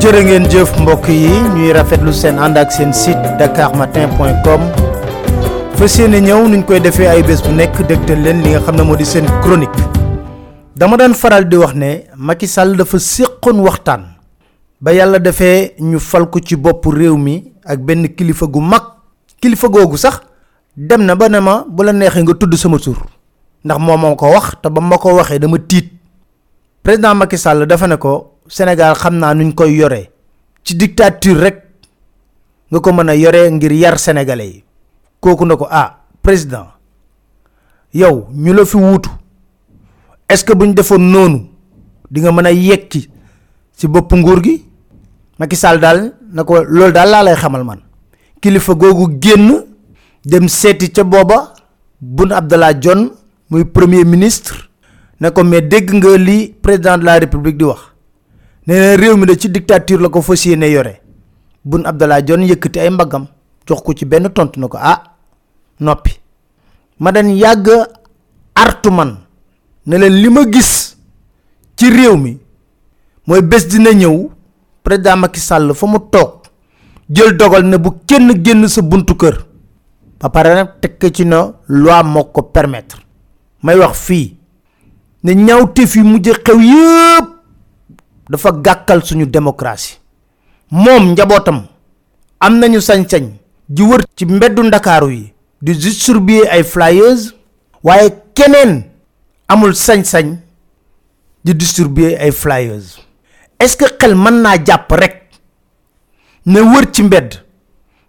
jërë ngeen jëf mbokk yi ñuy rafetlu seen ànd ak seen site dakarmatin.com fas yéene ñëw nuñ koy defee ay bés bu nekk dégtal leen li nga xam ne moo di seen chronique. Dama daan faral di wax ne Macky Sall dafa séqoon waxtaan. Ba yàlla defee ñu fal ko ci bopp réew mi ak benn kilifa gu mag kilifa googu sax dem na ba ne ma bu la neexee nga tudd sama tur. Ndax moo ko wax te ba ma ko waxee dama tiit. Président Macky Sall dafa ne ko Sénégal xam naa nuñ koy yoree ci dictature rek nga ko mën a ngir yar sénégalais yi. Kooku ne ko ah président yow ñu la fi wuutu est-ce que buñ defoon noonu di nga mën a yekki ci bopp nguur gi? Macky Sall daal na ko loolu daal lay xamal man. Kilifa googu génn dem seeti ca booba Boun Abdallah Dionne muy premier ministre ne ko mais dégg nga li président de la république di wax nee na réew mi da ci dictature la ko fas yore. Boun Abdallah Dionne yëkkati ay mbaggam jox ko ci benn tontu na ko ah noppi. Ma den yàgg artu man ne leen li ma gis ci réew mi mooy bés dina ñëw président Macky Sall fa mu toog jël dogal ne bu kenn génn sa buntu kër ba pare nag tekk ci na loi moo ko permettre. May wax fii ne ñaawteef yi mujj xew yëpp dafa gàkkal suñu démocratie. Moom njabootam am nañu sañ-sañ ji wër ci mbeddu ndakaaru yi di distribuer ay flyers waaye keneen amul sañ-sañ di distribuer ay flyers. Est-ce que xel mën naa jàpp rek ne wër ci mbedd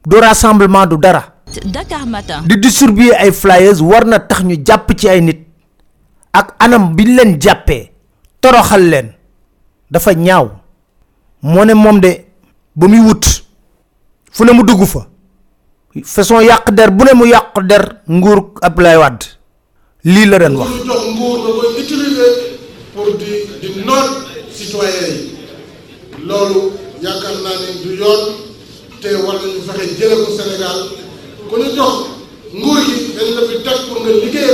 du rassemblement du dara. Dakar Matin. di distribuer ay flyers war na tax ñu jàpp ci ay nit ak anam bi leen jàppee toroxal leen dafa ñaaw. moo ne moom de ba muy wut fu ne mu dugg fa. façon yàq der bu ne mu yàq der nguur Wade. lii la leen wax. Loolu yaakaar naa ne du yoon te war nañu fexe jële ko Sénégal. Ku ñu jox nguur gi dañ la fi teg pour nga liggéey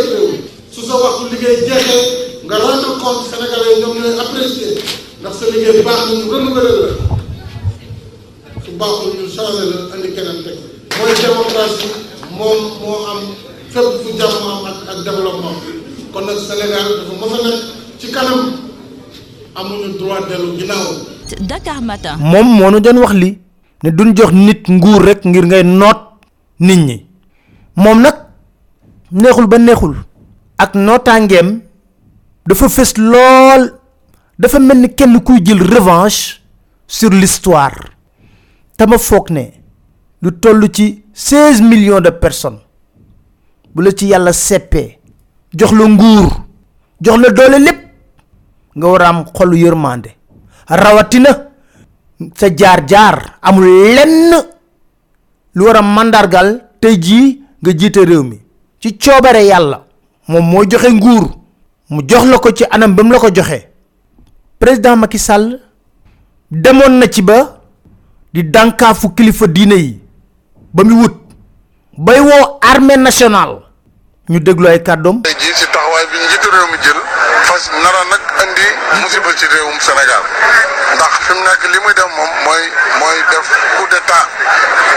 apprécier ndax sa liggéey baax na ñu renouveler la su baaxul ñu changé la andi keneen teg mooy démocratie moom moo am fépp fu jàmm am ak ak développement kon nag Sénégal dafa mës a nekk ci kanam amuñu droit dellu ginnaaw. Dakar Matin. moom moo nu doon wax li ne duñ jox nit nguur rek ngir ngay noot nit ñi moom nag neexul ba neexul ak nootaangeem dafa fës lool dafa mel ni kenn kuy jël revanche sur l'histoire. Te ma ne lu toll ci 16 millions de personnes bu la ci yàlla seppee jox la nguur jox la doole lépp nga war am xolu yërmande. Rawatina sa jaar-jaar amul lenn lu war a màndargal tey jii nga jiite réew mi. Ci coobare yàlla moom moo joxe nguur mu jox la ko ci anam ba mu la ko joxee président Macky Sall demoon na ci ba di dànkaafu kilifa diine yi ba mu wut. Bay woo armée nationale. Ñu déglu ay jii si taxawaay bi réew mi jël fas nara nag andi musiba ci réewum Sénégal. Ndax fi mu nekk li muy def moom mooy mooy def coup d'état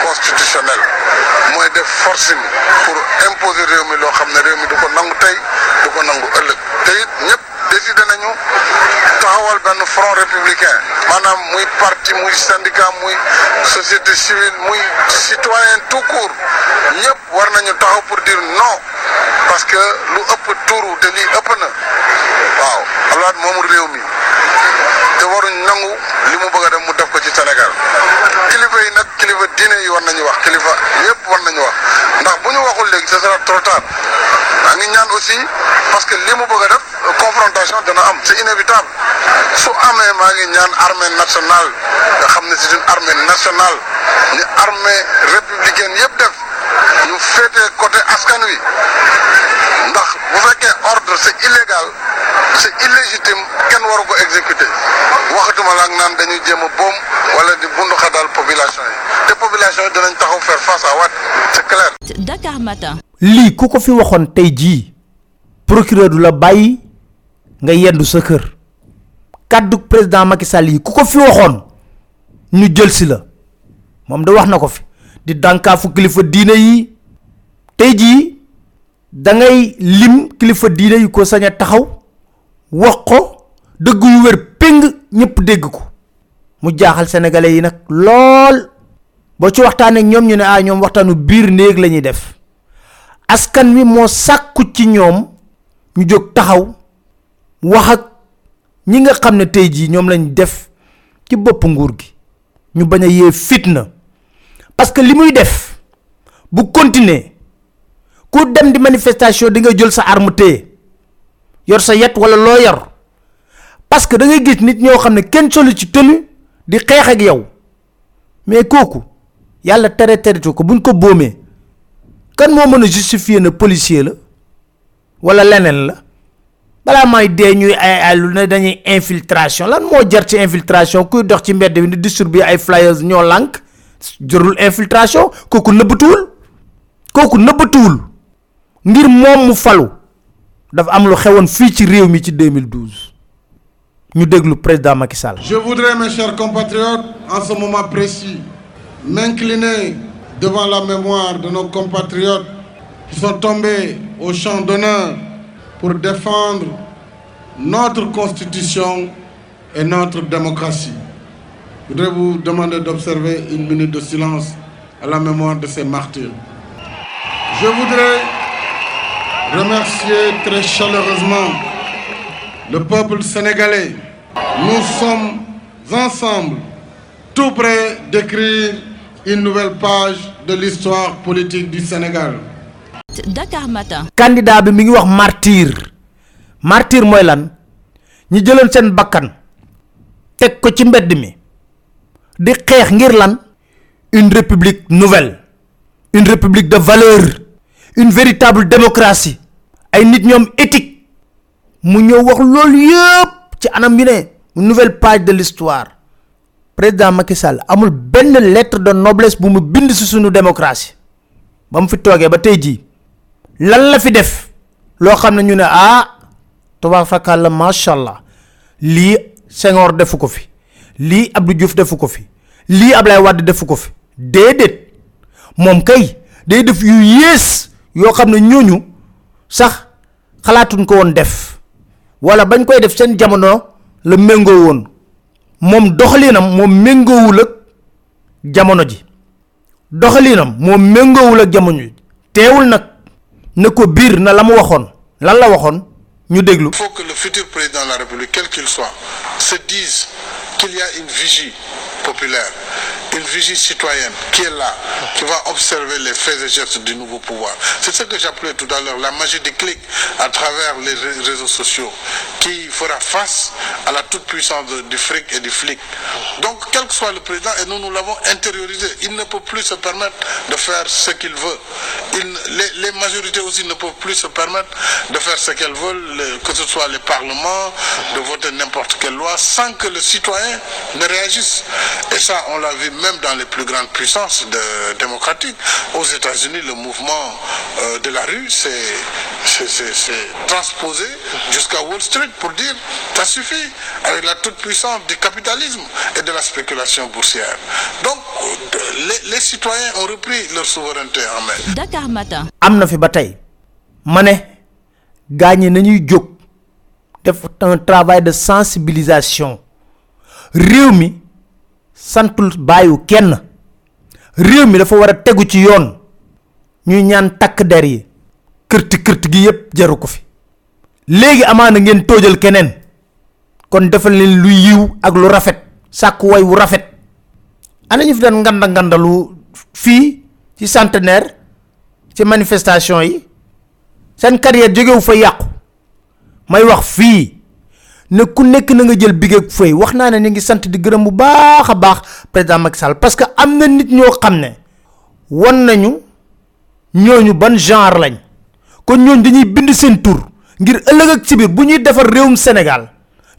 constitutionnel. Mooy def forcing pour imposer réew mi loo xam ne réew mi du ko nangu tey du ko nangu ëllëg. Te it ñëpp décidé nañu taxawal benn front républicain. Maanaam parti muy syndicat muy société civile muy citoyen tout court. Ñëpp war nañu taxaw pour dire non. Parce que lu ëpp tuuru te lii ëpp na. Waaw alaat réew mi. Te waruñ nangu li mu bëgg a ci Sénégal. Kilifa yi nag kilifa diine yi war nañu wax. Kilifa yëpp war nañu wax. Ndax bu ñu waxul ce sera trop tard. Maa ngi aussi parce que li mu confrontation dana am. C'est inévitable su amee maa ngi ñaan armée nationale. nga xam ne c'est une armée nationale. ñu armée républicaine yëpp def. ñu féete côté askan wi. ndax bu fekkee ordre c'est illégal c'est illégitime kenn waru ko exécuter. waxatuma la ak naan dañuy jéem a boom wala di bundu xadal population yi. te population yi dinañ taxaw faire face à Wade c'est clair. Dakar Matin. lii ku ko fi waxoon tey jii procureur du la bàyyi nga yendu sa kër kàddu président Macky Sall yi ku ko fi waxoon ñu jël si la. Moom da wax na ko fi. Di dànkaafu kilifa diine yi. Tey jii da ngay lim kilifa diine yi ko sañ a taxaw wax ko dëgg yu wér péng ñëpp dégg ko. Mu jaaxal sénégalais yi nag lool. Boo ci waxtaanee ak ñu ne ah ñoom waxtaanu biir néeg la ñuy def. Askan wi moo sàkku ci ñoom ñu jóg taxaw wax ak ñi nga xam ne tey jii ñoom lañ def ci bopp nguur gi ñu bañ a yee fitna parce que li def bu continuer ku dem di manifestation di nga jël sa arme téye yor sa yet wala loo yor parce que da ngay gis nit ñoo xam ne kenn solu ci tenue di xeex ak yow mais kooku yàlla tere teretu ko buñ ko boomee kan moo mën a justifier ne policier la wala leneen la balaa may dee ñuy ay ay lu ne dañuy infiltration. Lan moo jar ci infiltration? Kuy dox ci mbedd bi di distribuer ay flyers ñoo lànk. Jërul infiltration. Kooku nëbbatuwul. Kooku nëbbatuwul. Ngir moom mu falu. Dafa am lu xewoon fii ci réew mi ci 2012 ñu déglu président Macky Sall. Je voudrais, mes chers compatriotes, en ce moment précis, m'incliner devant la mémoire de nos compatriotes qui sont tombés au champ d'honneur pour défendre notre constitution et notre démocratie. Je voudrais vous demander d'observer une minute de silence à la mémoire de ces martyrs. Je voudrais remercier très chaleureusement le peuple sénégalais. Nous sommes ensemble tout près d'écrire une nouvelle page de l'histoire politique du Sénégal. Dakar Matin. candidat bi mi ngi wax martyr. Martyr mooy lan? Ñi jëloon seen bakkan teg ko ci mbedd mi di xeex ngir lan? Une république nouvelle une république de valeur une véritable démocratie. Ay nit ñoom éthique. Mu ñëw wax loolu yëpp ci anam yu ne nouvelle page de l'histoire. Président Macky Sall amul benn lettre de noblesse bu mu bind ci sunu démocratie. Ba mu fi toogee ba tey jii lan la fi def? Loo xam ne ñu ne ah fakal la macha allah. Lii Senghor defu ko fi. Lii Abdou Diouf defu ko fi. Lii Ablaye Wade defu ko fi. Déedéet. Moom kay day def yu yées yoo xam ne ñooñu sax xalaatuñ ko woon def. Wala bañ koy def seen jamono la méngoo woon. Moom doxalinam moom méngoowul ak jamono ji. Doxalinam moom méngoowul ak jamono ji. Teewul nag Il faut que le futur président de la République, quel qu'il soit, se dise qu'il y a une vigie populaire, une vigie citoyenne qui est là, qui va observer les faits et gestes du nouveau pouvoir. C'est ce que j'appelais tout à l'heure la magie des clics à travers les ré- réseaux sociaux, qui fera face à la toute-puissance du fric et du flic. Donc, quel que soit le président, et nous, nous l'avons intériorisé, il ne peut plus se permettre de faire ce qu'il veut. Les, majorités aussi ne peuvent plus se permettre de faire ce qu'elles veulent, le- que ce soit les parlements, de voter n'importe quelle loi, sans que le citoyen ne réagisse. Et ça, on l'a vu même dans les plus grandes puissances démocratiques. Aux États-Unis, le mouvement euh, de la rue s'est transposé jusqu'à Wall Street pour dire ça suffit avec la toute-puissance du capitalisme et de la spéculation boursière. Donc, euh, les citoyens ont repris leur souveraineté en main. Dakar Matin. am na fi ba tey. Ma ne gaañi nañuy jóg def un travail de sensibilisation. Réew mi santul bàyyu kenn. Réew mi dafa war a tegu ci yoon. Ñuy ñaan takk der yi. Kërti kërti gi yépp jaru ko fi. Léegi amaana ngeen toojal keneen. Kon defal leen lu yiw ak lu rafet. Sàkk way wu rafet. Ana ñu fi doon nganda ngandalu fii? Ci centenaire ci manifestation yi seen carrière jógewu fa yàqu may wax fii ne ku nekk na nga jël big ak fëy wax naa ne ñu ngi sant di gërëm bu baax baax président Macky Sall parce que am nit ñoo xam ne won nañu ñooñu ban genre lañ kon ñooñu dañuy bind seen tur ngir ëllëg ak ci biir bu ñuy defar réewum Sénégal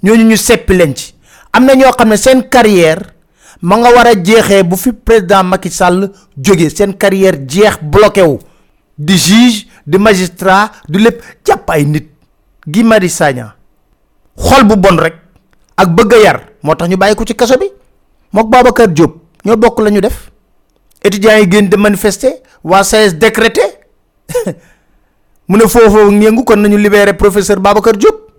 ñooñu ñu seppi leen ci am na carrière ma nga war a jeexee bu fi président Macky Sall jógee seen carrière jeex bloqué wu. Di juge di magistrat du lépp. Jàpp ay nit. Guy Marius Sagna. Xol bu bon rek. Ak bëgg yar. Moo tax ñu bàyyi ci kaso bi. Mook Babacar Diop. Ñoo bokk la ñu def. Étudiants yi génn de manifester. Waa SAES décrété. Mu ne foofu kon nañu libérer professeur Babacar Diop.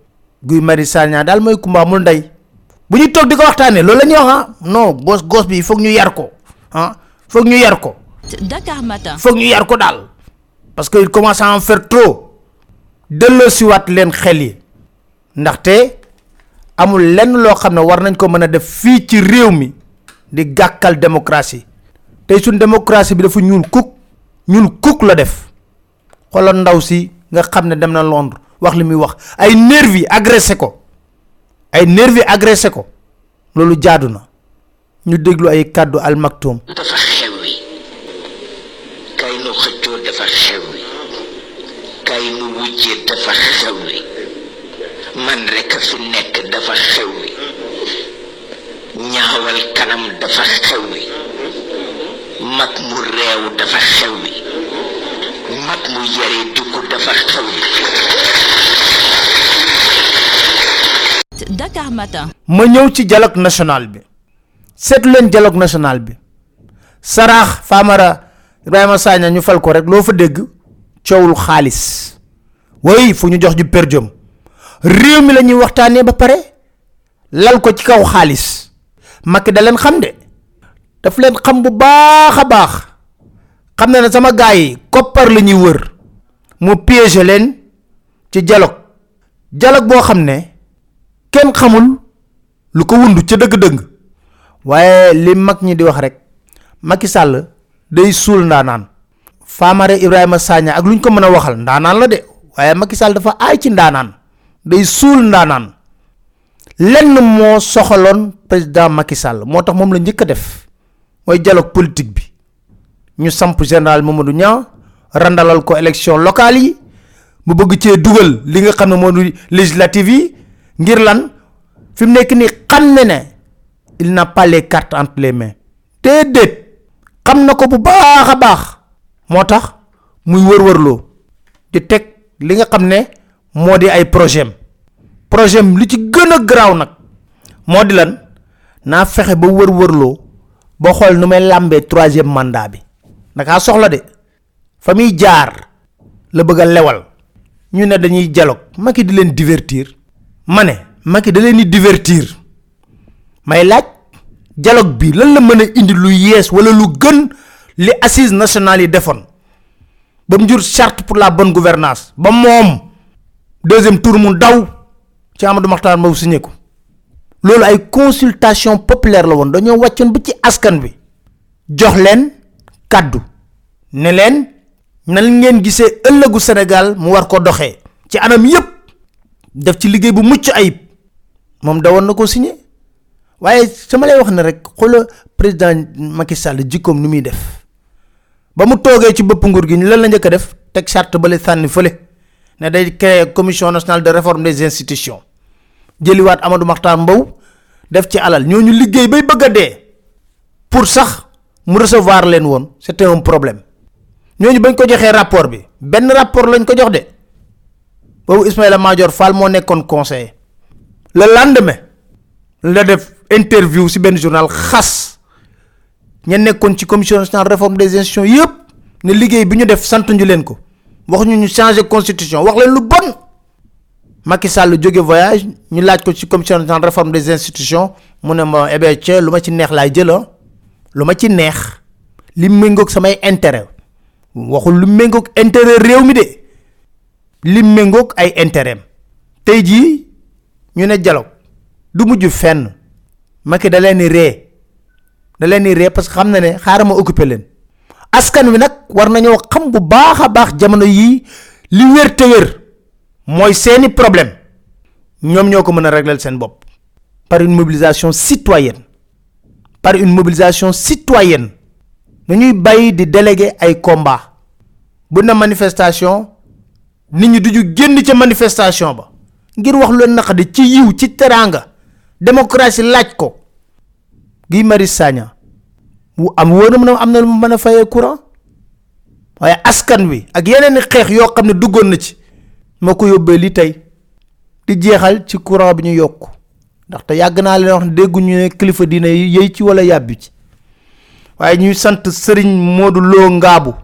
Guy Marius Sagna daal mooy kumba amul ndey bu ñu toog di ko waxtaanee loolu la ñuy wax ah. Non gos gos bi foog ñu yar ko ah. Foog ñu yar ko. Dakar Matin. foog ñu yar ko daal. Parce que il commence à en faire trop. Delloo siwaat leen xel yi. Ndaxte amul lenn loo xam ne war nañ ko mën a def fii ci réew mi di gàkkal démocratie. Tey suñ démocratie bi dafa ñuul kuk ñuul kuk la def. Xoolal ndaw si nga xam ne dem na Londres wax li muy wax. Ay nervi agressé ko ay nervi agressé ko loolu jaadu na. Ñu déglu ay al maktoum. Dafa kay nu xëccoo dafa kay nu wujjee dafa man rekk fi nekk dafa ñaawal kanam dafa mu dafa mu yare dafa Dakar Matin. ma ñëw ci dialogue national bi. Seetu leen dialogue national bi. Saraax Famara Ibrahima Sagna ñu fal ko rek loo fa dégg coowul xaalis. Way fu ñu jox ju per diem. Réew mi la ñuy ba pare. Lal ko ci kaw xaalis. Macky da leen xam de. Daf leen xam bu baax baax. Xam na sama gars yi koppar la ñuy wër. Mu piéger leen ci dialogue. Dialogue boo xam kenn xamul lu ko wund ca dëgg-dëgg. Waaye li mag ñi di wax rek Macky Sall day suul ndaanaan. Famara Ibrahima Sagna ak lu ñu ko mën a waxal ndaanaan la de waaye Macky Sall dafa aay ci ndaanaan. Day suul ndaanaan. Lenn moo soxaloon président Macky Sall moo tax moom la a def mooy dialogue politique bi. Ñu samp général Mamadou Niang randalal ko élection locale yi mu bëgg cee dugal li nga xam ne moo di législative yi ngir lan fi mu nekk nii xam ne il n'a pas les cartes entre les mains. Déedéet xam na ko bu baax a baax. Moo tax muy wër-wërloo di teg li nga xam ne moo di ay projet projet li ci gën a garaaw nag moo di lan? Naa fexe ba wër-wërloo ba xool nu làmbee troisième mandat bi. Ndakaa soxla de. Jaar la bëgg lewal. Ñu ne dañuy dialogue. Macky di leen divertir ma ne Macky da leen di divertir. May laaj dialogue bi lan la mën a indi lu yees wala lu gën li assises nationales yi defoon. Ba mu jur charte pour la bonne gouvernance. Ba moom deuxième tour mu daw ci Amadou Mahtar Mbow signé ko. Loolu ay consultation populaire la woon dañoo wàccoon ba ci askan bi jox leen kàddu. Ne leen nan ngeen gisee ëllëgu Sénégal mu war ko doxee. Ci anam yépp def ci liggéey bu mucc ayib. Moom dawoon na ko signé. Waaye sama lay wax ne rek xoola président Macky Sall jikkoom ni muy def. Ba mu toogee ci bopp nguur gi lan la njëkk def? Teg charte bale sànni fële. Ne day créer commission nationale de réforme des institutions. Jëliwaat Amadou Mahtar Mbow def ci alal. Ñooñu liggéey bay bëgg a dee. Pour sax mu recevoir leen woon. C'était un problème. Ñooñu bañ ko joxee rapport bi. Benn rapport lañ ko jox de boobu Ismaïla Madior Fall moo nekkoon conseiller. Le lendemain la def interview ci benn journal xas. Ña nekkoon ci commission nationale réforme des institutions yëpp ne liggéey bi ñu def sant leen ko. Wax ñu ñu changer constitution wax leen lu bon. Macky Sall jóge voyage ñu laaj ko ci commission nationale réforme des institutions mu ne ma eh bien ca lu ma ci neex laay jëla lu ma ci neex. Intérêt waxul lu intérêt réew de li méngoog ay intérêt tey jii ñu ne dialogue du mujj fenn. Macky da leen ree. Da leen ree parce que ne askan wi nag war nañoo xam bu baax a baax jamono yii li wér te wér mooy seeni problème. Ñoom ñoo ko mën a régler seen bopp. Par une mobilisation citoyenne. Par une mobilisation citoyenne. Nañuy di déléguer ay combat bu na manifestation nit ñi duñu génn ca manifestation ba ngir wax lu naqadi ci yiw ci teraanga. Démocratie laaj ko. Guy Marius Sagna wu am wóor na mën a am na lu mu mën a fayee courant? Waaye askan wi ak yeneen i xeex yoo xam ne duggoon na ci moo ko yóbbee li tey di jeexal ci courant bi ñu yokk. Ndaxte yàgg naa leen wax ne dégguñu ne kilifa diine yëy ci wala yàbbi ci. Waaye ñuy sant sëriñ Modou Lo Ngaabu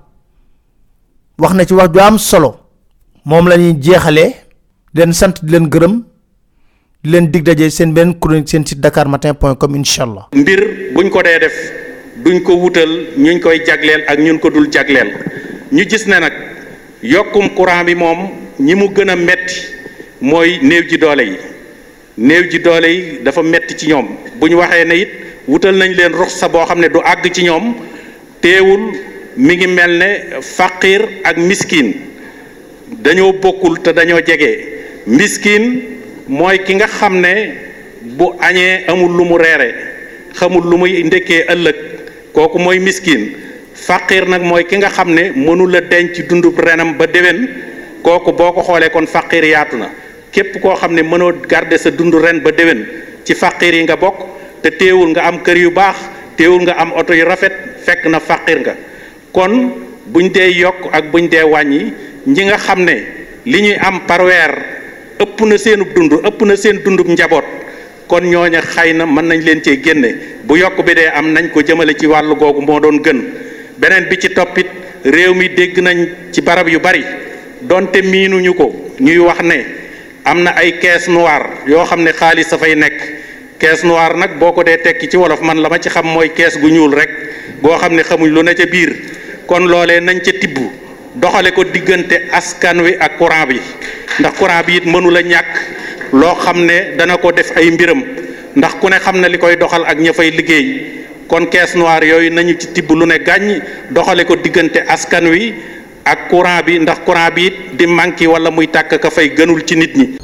wax na ci wax am solo moom la ñuy jeexalee leen sant di leen gërëm. di leen dig daje seen benn chronique seen site dakarmatin.com incha allah. mbir buñ ko dee def duñ ko wutal ñuñ koy jagleel ak ñun ko dul jagleel. Ñu gis ne nag yokkum courant bi moom ñi mu gën a metti mooy néew ji doole yi. Néew ji doole yi dafa metti ci ñoom. Bu ñu waxee ne it wutal nañ leen ruxsa boo xam ne du àgg ci ñoom teewul mi ngi mel ne faqir ak miskin. Dañoo bokkul te dañoo jege. Miskin mooy ki nga xam ne bu añee amul lu mu reere xamul lu muy ndekkee ëllëg kooku mooy miskin. Faqir nag mooy ki nga xam ne mënula denc dundub renam ba déwén kooku boo ko xoolee kon faqir yaatu na. Képp koo xam ne mënoo garder sa dund ren ba déwén ci faqir yi nga bokk te teewul nga am kër yu baax teewul nga am oto yu rafet fekk na faqir nga. Kon buñ dee yokk ak buñ dee wàññi ñi nga xam ne li ñuy am par weer ëpp na seenub dund ëpp na seen dundub njaboot kon ñooña xay na mën nañ leen cee génne. Bu yokk bi dee am nañ ko jëmale ci wàllu googu moo doon gën. Beneen bi ci toppit réew mi dégg nañ ci barab yu bari donte miinuñu ko ñuy wax ne am na ay caisse noire yoo xam ne xaalis dafay nekk. Caisse noire nag boo ko dee tekki ci wolof man la ma ci xam mooy kees gu ñuul rek goo xam ne xamuñ lu ne ca biir. Kon loolee nañ ca tibb. Doxale ko diggante askan wi ak courant bi. ndax courant bi it mënu la ñàkk loo xam ne dana ko def ay mbiram. ndax ku ne xam na li koy doxal ak ña fay liggéey. kon caisse noire yooyu nañu ci tibb lu ne gàññ doxale ko diggante askan wi ak courant bi. ndax courant bi it di manqué wala muy tàkk ka fay gënul ci nit ñi.